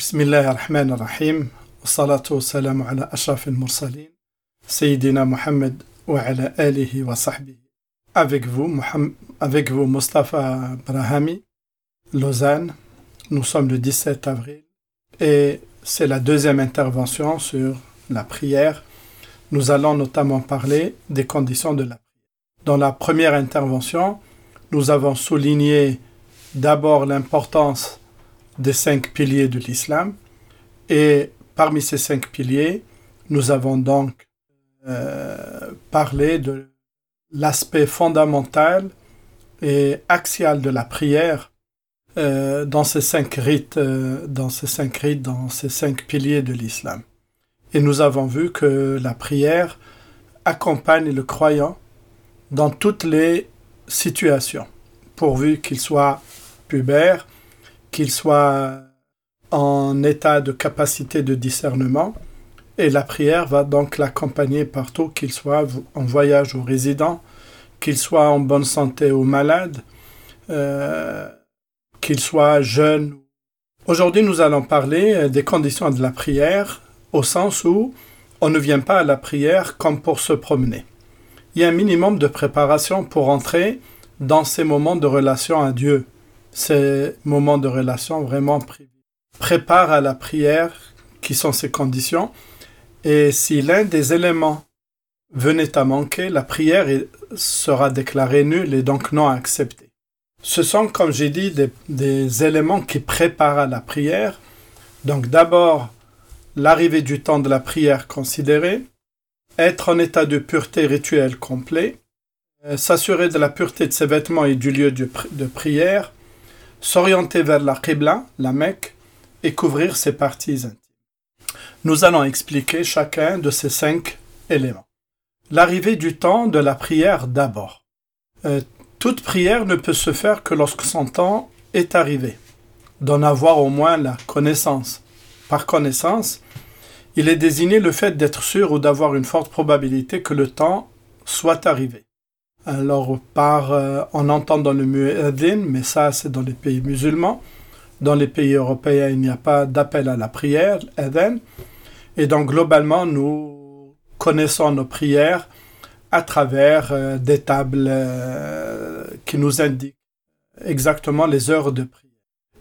بسم الله الرحمن الرحيم والصلاة والسلام على أشرف المرسلين سيدنا محمد وعلى آله وصحبه Avec vous, Mohamed, avec vous, Mustafa Brahami, Lausanne. Nous sommes le 17 avril et c'est la deuxième intervention sur la prière. Nous allons notamment parler des conditions de la prière. Dans la première intervention, nous avons souligné d'abord l'importance des cinq piliers de l'islam. Et parmi ces cinq piliers, nous avons donc euh, parlé de l'aspect fondamental et axial de la prière euh, dans ces cinq rites, euh, dans ces cinq rites, dans ces cinq piliers de l'islam. Et nous avons vu que la prière accompagne le croyant dans toutes les situations, pourvu qu'il soit pubère, qu'il soit en état de capacité de discernement, et la prière va donc l'accompagner partout, qu'il soit en voyage ou résident, qu'il soit en bonne santé ou malade, euh, qu'il soit jeune. Aujourd'hui, nous allons parler euh, des conditions de la prière, au sens où on ne vient pas à la prière comme pour se promener. Il y a un minimum de préparation pour entrer dans ces moments de relation à Dieu ces moments de relation vraiment préparent à la prière qui sont ces conditions. Et si l'un des éléments venait à manquer, la prière sera déclarée nulle et donc non acceptée. Ce sont, comme j'ai dit, des, des, éléments qui préparent à la prière. Donc d'abord, l'arrivée du temps de la prière considérée, être en état de pureté rituelle complet, euh, s'assurer de la pureté de ses vêtements et du lieu de prière, s'orienter vers la Qibla, la Mecque, et couvrir ses parties intimes. Nous allons expliquer chacun de ces cinq éléments. L'arrivée du temps de la prière d'abord. Euh, toute prière ne peut se faire que lorsque son temps est arrivé, d'en avoir au moins la connaissance. Par connaissance, il est désigné le fait d'être sûr ou d'avoir une forte probabilité que le temps soit arrivé. Alors, par, euh, en entendant le muezzin, mais ça c'est dans les pays musulmans. Dans les pays européens, il n'y a pas d'appel à la prière, adhan. Et donc, globalement, nous connaissons nos prières à travers euh, des tables euh, qui nous indiquent exactement les heures de prière.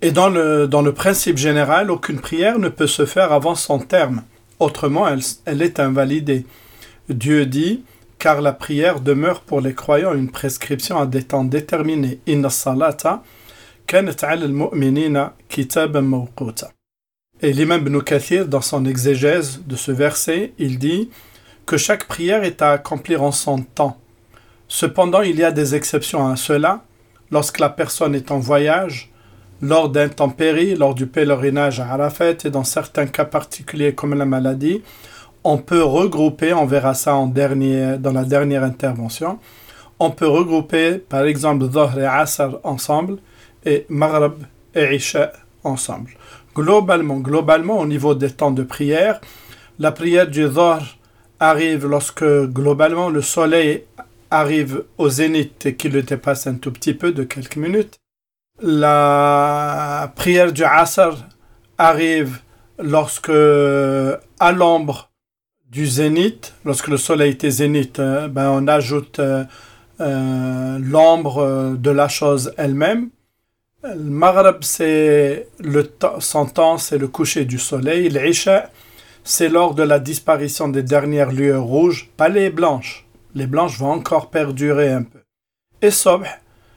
Et dans le, dans le principe général, aucune prière ne peut se faire avant son terme. Autrement, elle, elle est invalidée. Dieu dit car la prière demeure pour les croyants une prescription à des temps déterminés. Et l'imam Ibn Kathir, dans son exégèse de ce verset, il dit que chaque prière est à accomplir en son temps. Cependant, il y a des exceptions à cela. Lorsque la personne est en voyage, lors d'intempéries, lors du pèlerinage à Arafat et dans certains cas particuliers comme la maladie, on peut regrouper, on verra ça en dans la dernière intervention, on peut regrouper par exemple Dhuhr et Asr ensemble et Maghrib et Isha ensemble. Globalement, globalement, au niveau des temps de prière, la prière du Dhuhr arrive lorsque globalement le soleil arrive au zénith et qu'il le dépasse un tout petit peu de quelques minutes. La prière du Asr arrive lorsque à l'ombre du zénith, lorsque le soleil était zénith, euh, ben on ajoute euh, euh, l'ombre de la chose elle-même. Le Maghreb, c'est le son temps, c'est le coucher du soleil. L'Isha, c'est lors de la disparition des dernières lueurs rouges, pas les blanches. Les blanches vont encore perdurer un peu. Et Sobh,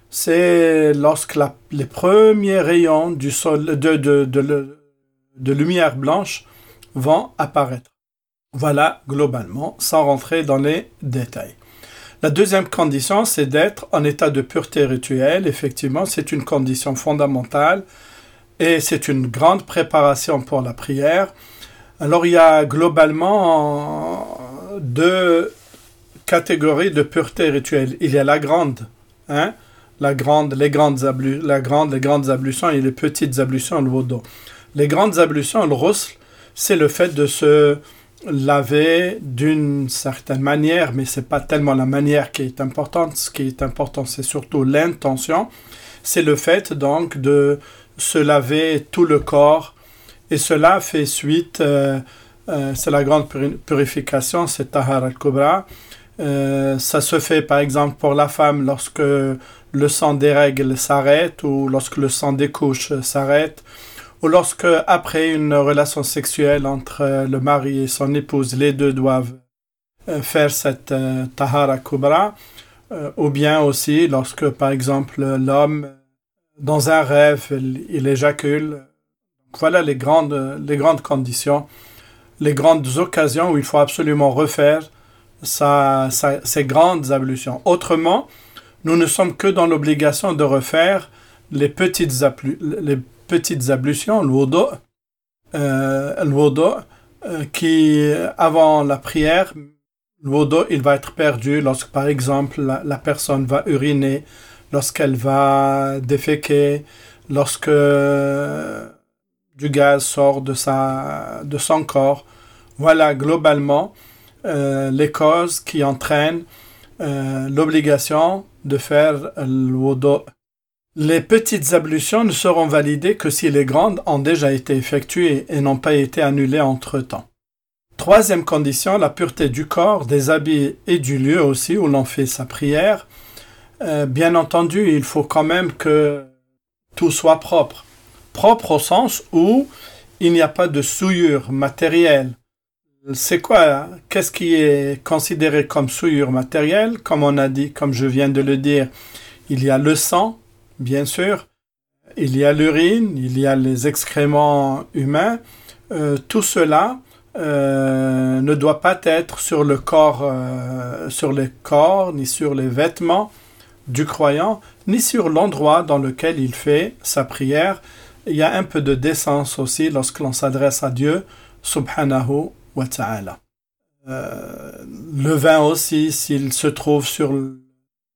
c'est lorsque les premiers rayons du sol, de, de, de lumière blanche vont apparaître. Voilà globalement, sans rentrer dans les détails. La deuxième condition, c'est d'être en état de pureté rituelle. Effectivement, c'est une condition fondamentale et c'est une grande préparation pour la prière. Alors, il y a globalement deux catégories de pureté rituelle. Il y a la grande, hein, la grande, les grandes la grande, les grandes ablutions et les petites ablutions, le wudu. Les grandes ablutions, le roussel, c'est le fait de se laver d'une certaine manière, mais c'est pas tellement la manière qui est importante. Ce qui est important, c'est surtout l'intention. C'est le fait donc de se laver tout le corps Et cela fait suite, euh, euh, c'est la grande purification, c'est Tahar al-Kubra. Euh, ça se fait par exemple pour la femme lorsque le sang des règles s'arrête ou lorsque le sang des couches s'arrête ou lorsque après une relation sexuelle entre le mari et son épouse, les deux doivent faire cette tahara kubra, ou bien aussi lorsque par exemple l'homme dans un rêve il éjacule voilà les grandes, les grandes conditions, les grandes occasions où il faut absolument refaire ces grandes ablutions. Autrement, nous ne sommes que dans l'obligation de refaire les petites, les petites ablutions, le euh, euh, qui, avant la prière, le il va être perdu lorsque, par exemple, la personne va uriner, lorsqu'elle va déféquer, lorsque du gaz sort de, sa, de son corps. Voilà globalement euh, les causes qui entraînent euh, l'obligation de faire le Les petites ablutions ne seront validées que si les grandes ont déjà été effectuées et n'ont pas été annulées entre-temps. Troisième condition, la pureté du corps, des habits et du lieu aussi où l'on fait sa prière. Euh, bien entendu, il faut quand même que tout soit propre propre au sens où il n'y a pas de souillure matérielle. C'est quoi Qu'est-ce qui est considéré comme souillure matérielle? Comme on a dit, comme je viens de le dire, il y a le sang, bien sûr, il y a l'urine, il y a les excréments humains. Euh, tout cela euh, ne doit pas être sur le corps, euh, sur corps, ni sur les vêtements du croyant, ni sur l'endroit dans lequel il fait sa prière, il y a un peu de décence aussi lorsque l'on s'adresse à Dieu, subhanahu wa ta'ala. Le vin aussi, s'il se trouve sur,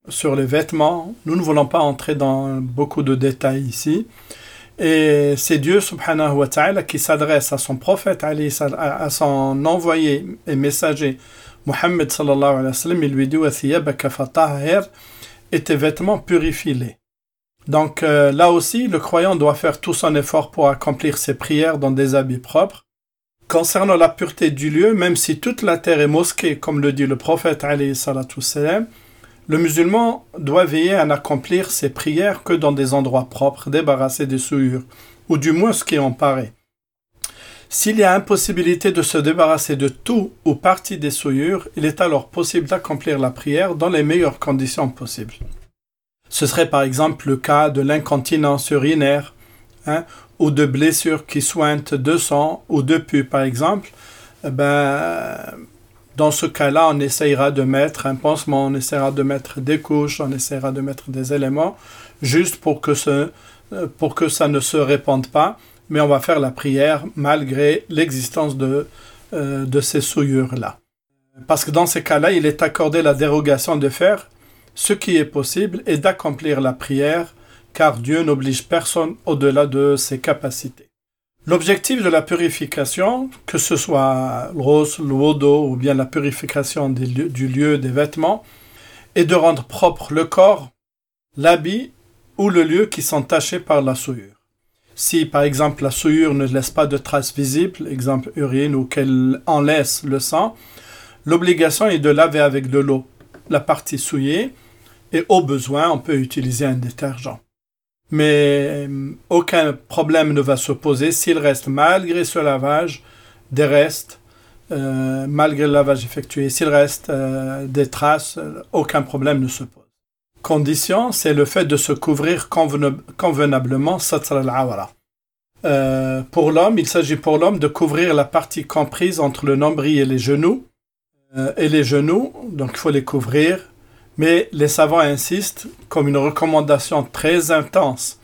sur les vêtements, nous ne voulons pas entrer dans beaucoup de détails ici. Et c'est Dieu subhanahu wa ta'ala qui s'adresse à son prophète, à son envoyé et messager, Muhammad sallallahu il lui dit et tes vêtements purifie-les. Donc euh, là aussi, le croyant doit faire tout son effort pour accomplir ses prières dans des habits propres. Concernant la pureté du lieu, même si toute la terre est mosquée, comme le dit le prophète le musulman doit veiller à n'accomplir ses prières que dans des endroits propres, débarrassés des souillures, ou du moins ce qui en paraît. S'il y a impossibilité de se débarrasser de tout ou partie des souillures, il est alors possible d'accomplir la prière dans les meilleures conditions possibles. Ce serait par exemple le cas de l'incontinence urinaire hein, ou de blessures qui sointent de sang ou de pu par exemple. Eh ben, dans ce cas-là, on essayera de mettre un pansement, on essaiera de mettre des couches, on essaiera de mettre des éléments juste pour que, ce, pour que ça ne se répande pas. Mais on va faire la prière malgré l'existence de, euh, de ces souillures-là. Parce que dans ces cas-là, il est accordé la dérogation de faire ce qui est possible est d'accomplir la prière, car Dieu n'oblige personne au-delà de ses capacités. L'objectif de la purification, que ce soit rose, l'odo ou bien la purification du lieu des vêtements, est de rendre propre le corps, l'habit ou le lieu qui sont tachés par la souillure. Si par exemple la souillure ne laisse pas de traces visibles, exemple urine, ou qu'elle en laisse le sang, l'obligation est de laver avec de l'eau la partie souillée et au besoin, on peut utiliser un détergent. Mais euh, aucun problème ne va se poser s'il reste, malgré ce lavage, des restes, euh, malgré le lavage effectué, s'il reste euh, des traces, aucun problème ne se pose. Condition, c'est le fait de se couvrir convenablement, al euh, pour l'homme, il s'agit pour l'homme de couvrir la partie comprise entre le nombril et les genoux. et les genoux, donc il faut les couvrir mais les savants insistent, comme une recommandation très intense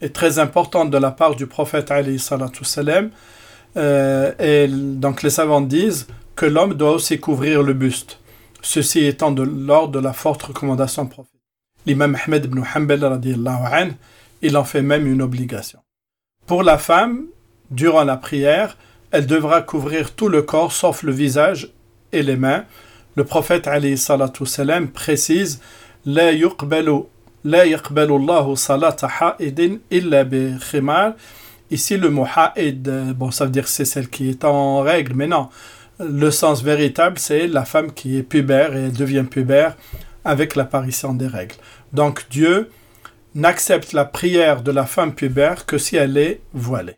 et très importante de la part du prophète salam, euh, et donc les savants disent que l'homme doit aussi couvrir le buste, ceci étant de l'ordre de la forte recommandation prophète. L'imam Ahmed ibn Hanbal, il en fait même une obligation. Pour la femme, durant la prière, elle devra couvrir tout le corps sauf le visage et les mains, le prophète alayhi salatu salam précise La yuqbalu la ha'idin illa bi khimar Ici, le mot ha'id, bon, ça veut dire c'est celle qui est en règle, mais non. Le sens véritable, c'est la femme qui est pubère et elle devient pubère avec l'apparition des règles. Donc Dieu n'accepte la prière de la femme pubère que si elle est voilée.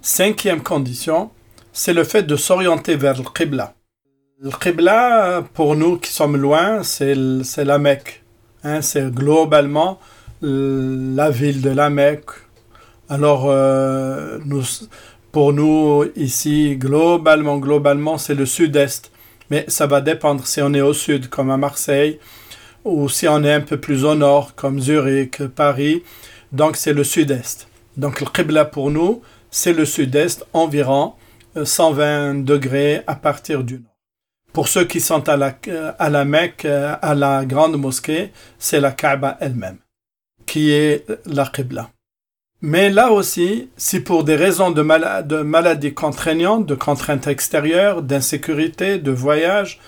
Cinquième condition, c'est le fait de s'orienter vers le Qibla. Le Qibla, pour nous qui sommes loin, c'est la Mecque. Hein, c'est globalement la ville de la Mecque. Alors, euh, nous, pour nous, ici, globalement, globalement, c'est le sud-est. Mais ça va dépendre si on est au sud, comme à Marseille, ou si on est un peu plus au nord, comme Zurich, Paris. Donc, c'est le sud-est. Donc, le Qibla pour nous, c'est le sud-est, environ 120 euh, degrés à partir du nord. Pour ceux qui sont à la, à la Mecque, euh, à la grande mosquée, c'est la Kaaba elle-même, qui est la Qibla. Mais là aussi, si pour des raisons de, maladies contraignantes, de contraintes extérieures, d'insécurité, de voyage,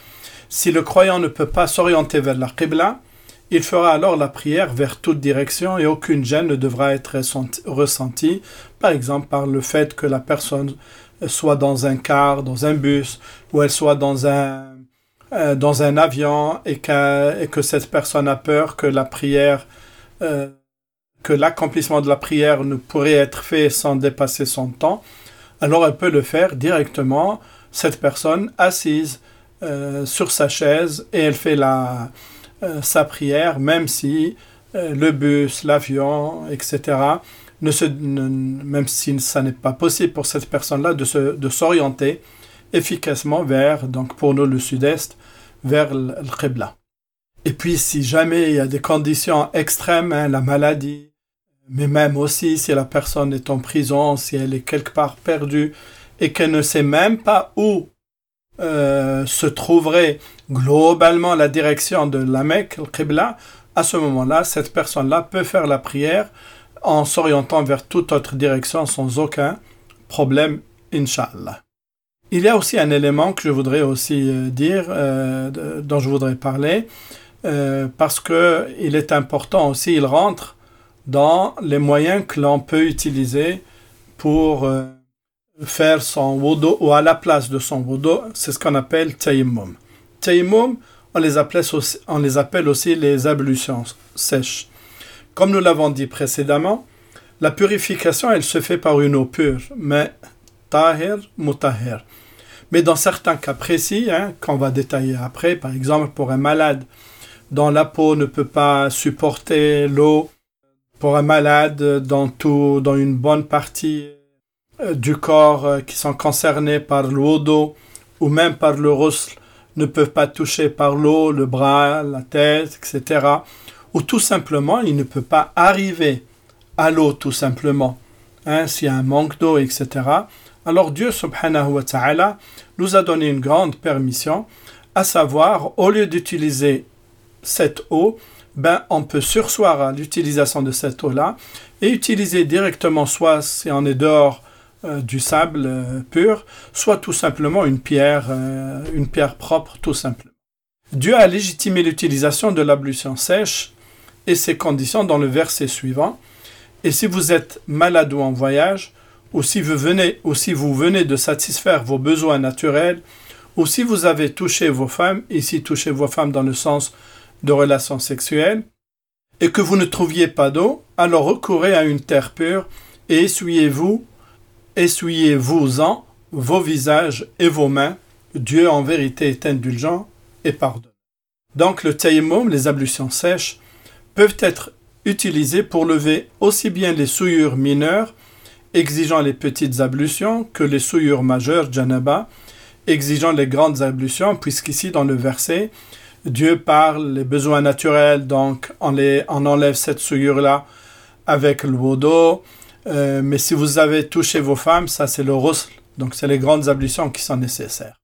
si le croyant ne peut pas s'orienter vers la Qibla, il fera alors la prière vers toute direction et aucune gêne ne devra être ressentie, par exemple par le fait que la personne soit dans un car, dans un bus, ou elle soit dans un, euh, dans un avion et, que cette personne a peur que la prière euh, que l'accomplissement de la prière ne pourrait être fait sans dépasser son temps, alors elle peut le faire directement, cette personne assise euh, sur sa chaise, et elle fait la, sa prière, même si le bus, l'avion, etc., ne se, même si ça n'est pas possible pour cette personne-là de, de s'orienter efficacement vers, donc pour nous le sud-est, vers le Qibla. Et puis si jamais il y a des conditions extrêmes, hein, la maladie, mais même aussi si la personne est en prison, si elle est quelque part perdue et qu'elle ne sait même pas où euh, se trouverait globalement la direction de la Mecque, le Qibla, à ce moment-là, cette personne-là peut faire la prière en s'orientant vers toute autre direction sans aucun problème, Inch'Allah. Il y a aussi un élément que je voudrais aussi euh, dire, euh, dont je voudrais parler, parce que il est important aussi, il rentre dans les moyens que l'on peut utiliser pour euh, faire son wudu ou à la place de son wudu, c'est ce qu'on appelle tayammum. Tayammum, on les, appelle aussi, on les appelle aussi les ablutions sèches. Comme nous l'avons dit précédemment, la purification, elle se fait par une eau pure, mais tahir, mutahir. Mais dans certains cas précis, hein, qu'on va détailler après, par exemple pour un malade dont la peau ne peut pas supporter l'eau, pour un malade dans, tout, dans une bonne partie euh, du corps euh, qui sont concernés par l'eau ou même par le roussel ne peuvent pas toucher par l'eau le bras, la tête, etc. Ou tout simplement, il ne peut pas arriver à l'eau tout simplement. Hein, S'il y a un manque d'eau, etc. Alors Dieu subhanahu wa ta'ala nous a donné une grande permission, à savoir, au lieu d'utiliser cette eau, ben, on peut sursoir à l'utilisation de cette eau-là et utiliser directement soit si on est dehors euh, du sable euh, pur, soit tout simplement une pierre, euh, une pierre propre tout simplement. Dieu a légitimé l'utilisation de l'ablution sèche et ses conditions dans le verset suivant. Et si vous êtes malade ou en voyage, ou si vous venez, ou si vous venez de satisfaire vos besoins naturels, ou si vous avez touché vos femmes, ici touché vos femmes dans le sens de relations sexuelles, et que vous ne trouviez pas d'eau, alors recourez à une terre pure et essuyez-vous, essuyez-vous-en vos visages et vos mains. Dieu en vérité est indulgent et pardonne. Donc le tayammum, les ablutions sèches, peuvent être utilisées pour lever aussi bien les souillures mineures, exigeant les petites ablutions, que les souillures majeures, janaba, exigeant les grandes ablutions, puisqu'ici dans le verset, Dieu parle les besoins naturels, donc on, enlève cette souillure-là avec le wudu. Euh, mais si vous avez touché vos femmes, ça c'est le roussel. Donc c'est les grandes ablutions qui sont nécessaires.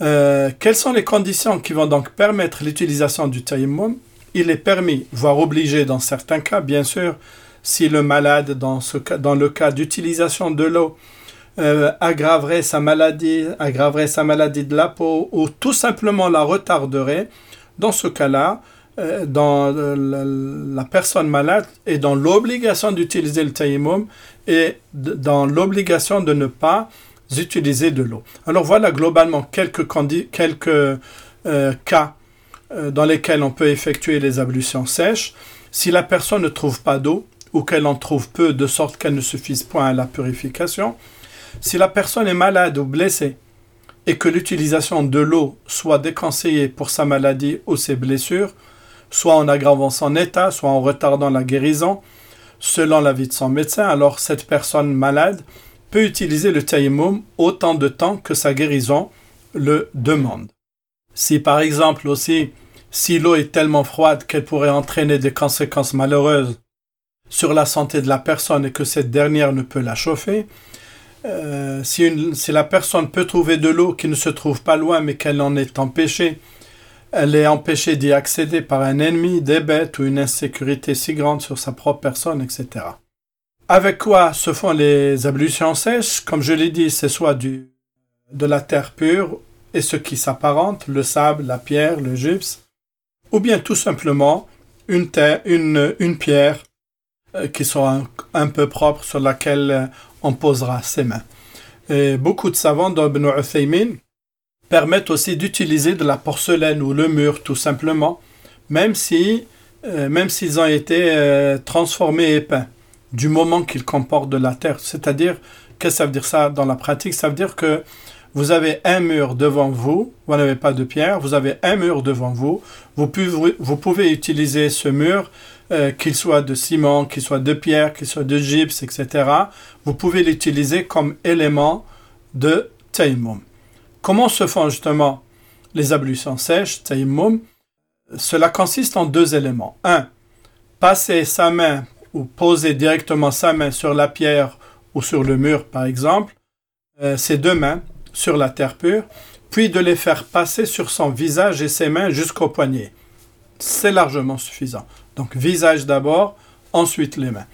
Euh, quelles sont les conditions qui vont donc permettre l'utilisation du tayammum Il est permis, voire obligé dans certains cas, bien sûr, si le malade, dans, le cas d'utilisation de l'eau, euh, aggraverait sa maladie, aggraverait sa maladie de la peau ou tout simplement la retarderait, dans ce cas-là, euh, dans euh, la, personne malade est dans l'obligation d'utiliser le tayammum est dans l'obligation de ne pas utiliser de l'eau. Alors voilà globalement quelques, cas dans lesquels on peut effectuer les ablutions sèches. Si la personne ne trouve pas d'eau ou qu'elle en trouve peu de sorte qu'elle ne suffise point à la purification, si la personne est malade ou blessée et que l'utilisation de l'eau soit déconseillée pour sa maladie ou ses blessures, soit en aggravant son état, soit en retardant la guérison, selon l'avis de son médecin, alors cette personne malade peut utiliser le taïmoum autant de temps que sa guérison le demande. Si par exemple aussi, si l'eau est tellement froide qu'elle pourrait entraîner des conséquences malheureuses sur la santé de la personne et que cette dernière ne peut la chauffer, euh, si, si, la personne peut trouver de l'eau qui ne se trouve pas loin mais qu'elle en est empêchée, elle est empêchée d'y accéder par un ennemi, des bêtes ou une insécurité si grande sur sa propre personne, etc. Avec quoi se font les ablutions sèches? Comme je l'ai dit, c'est soit du, de la terre pure et ce qui s'apparente, le sable, la pierre, le gypse, ou bien tout simplement une, terre, une, une pierre euh, qui soit un, peu propre sur laquelle euh, on posera ses mains. Et beaucoup de savants d'Ibn Uthaymin permettent aussi d'utiliser de la porcelaine ou le mur tout simplement, même si euh, même s'ils ont été transformés et peints du moment qu'il comporte de la terre. C'est-à-dire, qu'est-ce que ça veut dire ça dans la pratique? Ça veut dire que vous avez un mur devant vous, vous n'avez pas de pierre, vous avez un mur devant vous, vous pouvez, utiliser ce mur, euh, qu'il soit de ciment, qu'il soit de pierre, qu'il soit de gypse, etc. Vous pouvez l'utiliser comme élément de taïmoum. Comment se font justement les ablutions sèches, taïmoum Cela consiste en deux éléments. Un, passer sa main ou poser directement sa main sur la pierre ou sur le mur, par exemple, euh, ses deux mains sur la terre pure, puis de les faire passer sur son visage et ses mains jusqu'au poignet. C'est largement suffisant. Donc visage d'abord, ensuite les mains.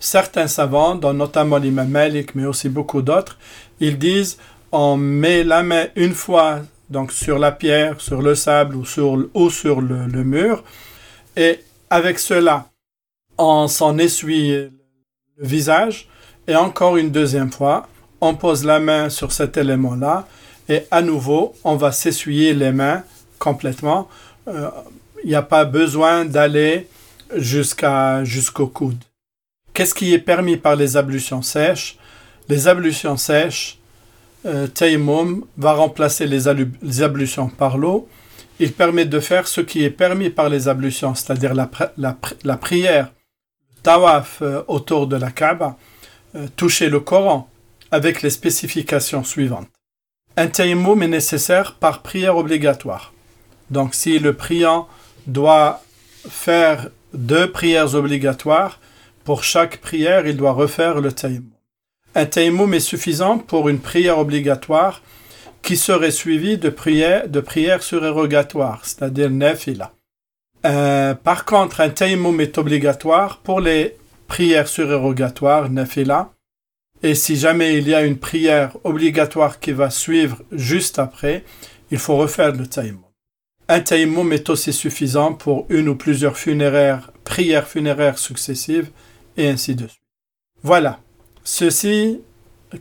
Certains savants, dont notamment l'imam Malik, mais aussi beaucoup d'autres, ils disent on met la main une fois donc sur la pierre, sur le sable ou sur, ou sur le, le mur, et avec cela, on s'en essuie le visage et encore une deuxième fois, on pose la main sur cet élément-là et à nouveau, on va s'essuyer les mains complètement. Euh, il n'y a pas besoin d'aller jusqu'à jusqu'au coude. Qu'est-ce qui est permis par les ablutions sèches? Les ablutions sèches, euh, va remplacer les, ablutions par l'eau. Il permet de faire ce qui est permis par les ablutions, c'est-à-dire la, la, la prière tawaf euh, autour de la Kaaba, euh, toucher le Coran avec les spécifications suivantes. Un tayammum est nécessaire par prière obligatoire. Donc si le priant doit faire deux prières obligatoires, pour chaque prière, il doit refaire le tayammum. Un tayammum est suffisant pour une prière obligatoire qui serait suivie de prières de surérogatoires, c'est-à-dire nefila. Euh, par contre, un taïmoum est obligatoire pour les prières surérogatoires, nafila. Et si jamais il y a une prière obligatoire qui va suivre juste après, il faut refaire le taïmoum. Un taïmoum est aussi suffisant pour une ou plusieurs prières funéraires successives, et ainsi de suite. Voilà. Ceci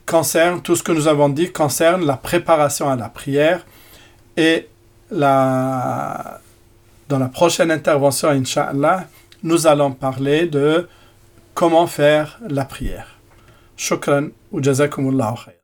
concerne, tout ce que nous avons dit concerne la préparation à la prière et la, dans la prochaine intervention, Inch'Allah, nous allons parler de comment faire la prière. شكرا وجزاكم الله خير.